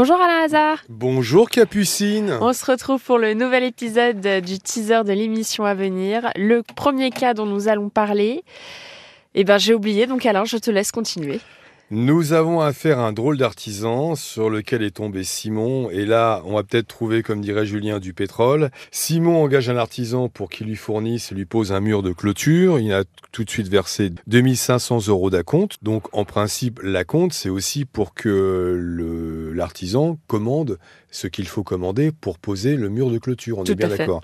Bonjour Alain Hazard. Bonjour Capucine. On se retrouve pour le nouvel épisode du teaser de l'émission à venir. Le premier cas dont nous allons parler, eh ben j'ai oublié, donc alors je te laisse continuer. Nous avons affaire à un drôle d'artisan sur lequel est tombé Simon. Et là, on va peut-être trouver, comme dirait Julien, du pétrole. Simon engage un artisan pour qu'il lui fournisse, lui pose un mur de clôture. Il a tout de suite versé 2500 euros d'acompte. Donc, en principe, l'acompte, c'est aussi pour que l'artisan commande ce qu'il faut commander pour poser le mur de clôture. On est bien d'accord.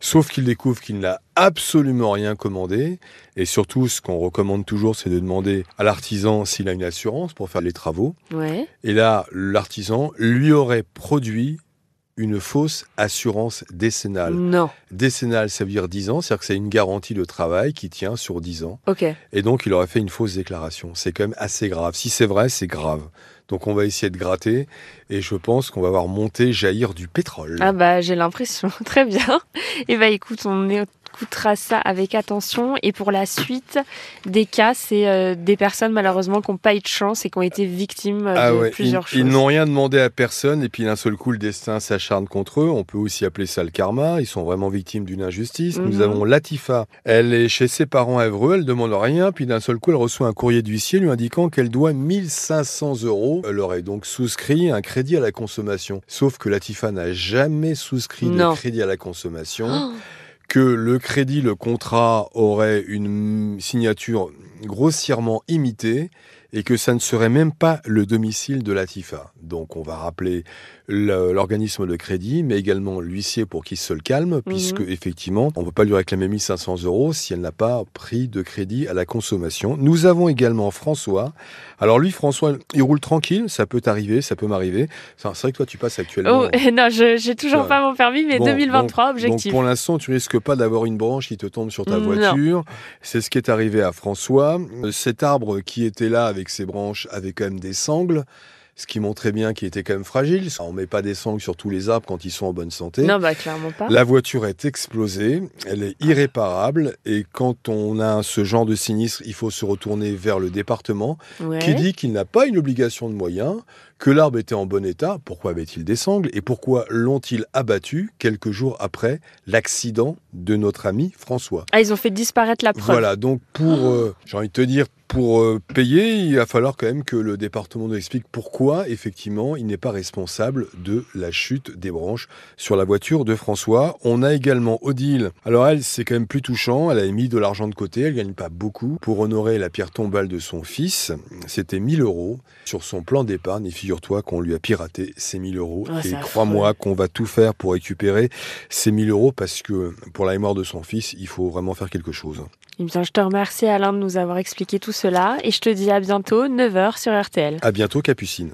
Sauf qu'il découvre qu'il n'a absolument rien commandé. Et surtout, ce qu'on recommande toujours, c'est de demander à l'artisan s'il a une assurance pour faire les travaux. Et là, l'artisan lui aurait produit une fausse assurance décennale. Non. Décennale, ça veut dire 10 ans, c'est-à-dire que c'est une garantie de travail qui tient sur 10 ans. Ok. Et donc, il aurait fait une fausse déclaration. C'est quand même assez grave. Si c'est vrai, c'est grave. Donc on va essayer de gratter et je pense qu'on va voir monter, jaillir du pétrole. Ah bah j'ai l'impression. Très bien. Et bah écoute, on est écoutera ça avec attention. Et pour la suite des cas, c'est euh, des personnes malheureusement qui n'ont pas eu de chance et qui ont été victimes euh, ah de plusieurs choses. Ils n'ont rien demandé à personne et puis d'un seul coup le destin s'acharne contre eux. On peut aussi appeler ça le karma. Ils sont vraiment victimes d'une injustice. Nous mhm. avons Latifa. Elle est chez ses parents à Evreux. Elle demande rien. Puis d'un seul coup, elle reçoit un courrier d'huissier lui indiquant qu'elle doit 1500 euros. Elle aurait donc souscrit un crédit à la consommation. Sauf que Latifa n'a jamais souscrit de crédit à la consommation. Oh que le crédit, le contrat aurait une signature grossièrement imitée et que ça ne serait même pas le domicile de la TIFA. Donc on va rappeler l'organisme de crédit, mais également l'huissier pour qu'il se le calme, puisque mhm. effectivement, on ne peut pas lui réclamer 1500 euros si elle n'a pas pris de crédit à la consommation. Nous avons également François. Alors lui, François, il roule tranquille, ça peut arriver, ça peut m'arriver. C'est vrai que toi, tu passes actuellement. Oh, non, j'ai toujours pas mon permis, mais 2023, objectif. Donc pour l'instant, tu risques pas d'avoir une branche qui te tombe sur ta voiture. C'est ce qui est arrivé à François. Cet arbre qui était là avec ses branches avait quand même des sangles ce qui montrait bien qu'il était quand même fragile. On met pas des sangles sur tous les arbres quand ils sont en bonne santé. Non, bah clairement pas. La voiture est explosée, elle est irréparable, et quand on a ce genre de sinistre, il faut se retourner vers le département, qui dit qu'il n'a pas une obligation de moyens, que l'arbre était en bon état, pourquoi avait-il des sangles et pourquoi l'ont-ils abattu quelques jours après l'accident de notre ami François? Ah, ils ont fait disparaître la preuve. Voilà, donc pour, euh, j'ai envie de te dire, pour euh, payer, il va falloir quand même que le département nous explique pourquoi, effectivement, il n'est pas responsable de la chute des branches sur la voiture de François. On a également Odile. Alors elle, c'est quand même plus touchant. Elle a mis de l'argent de côté. Elle gagne pas beaucoup pour honorer la pierre tombale de son fils. C'était 1000 euros sur son plan d'épargne. Et figure-toi qu'on lui a piraté ces 1000 euros. Oh, et crois-moi qu'on va tout faire pour récupérer ces 1000 euros parce que pour la mémoire de son fils, il faut vraiment faire quelque chose. Eh je te remercie Alain de nous avoir expliqué tout cela et je te dis à bientôt, 9h sur RTL. À bientôt Capucine.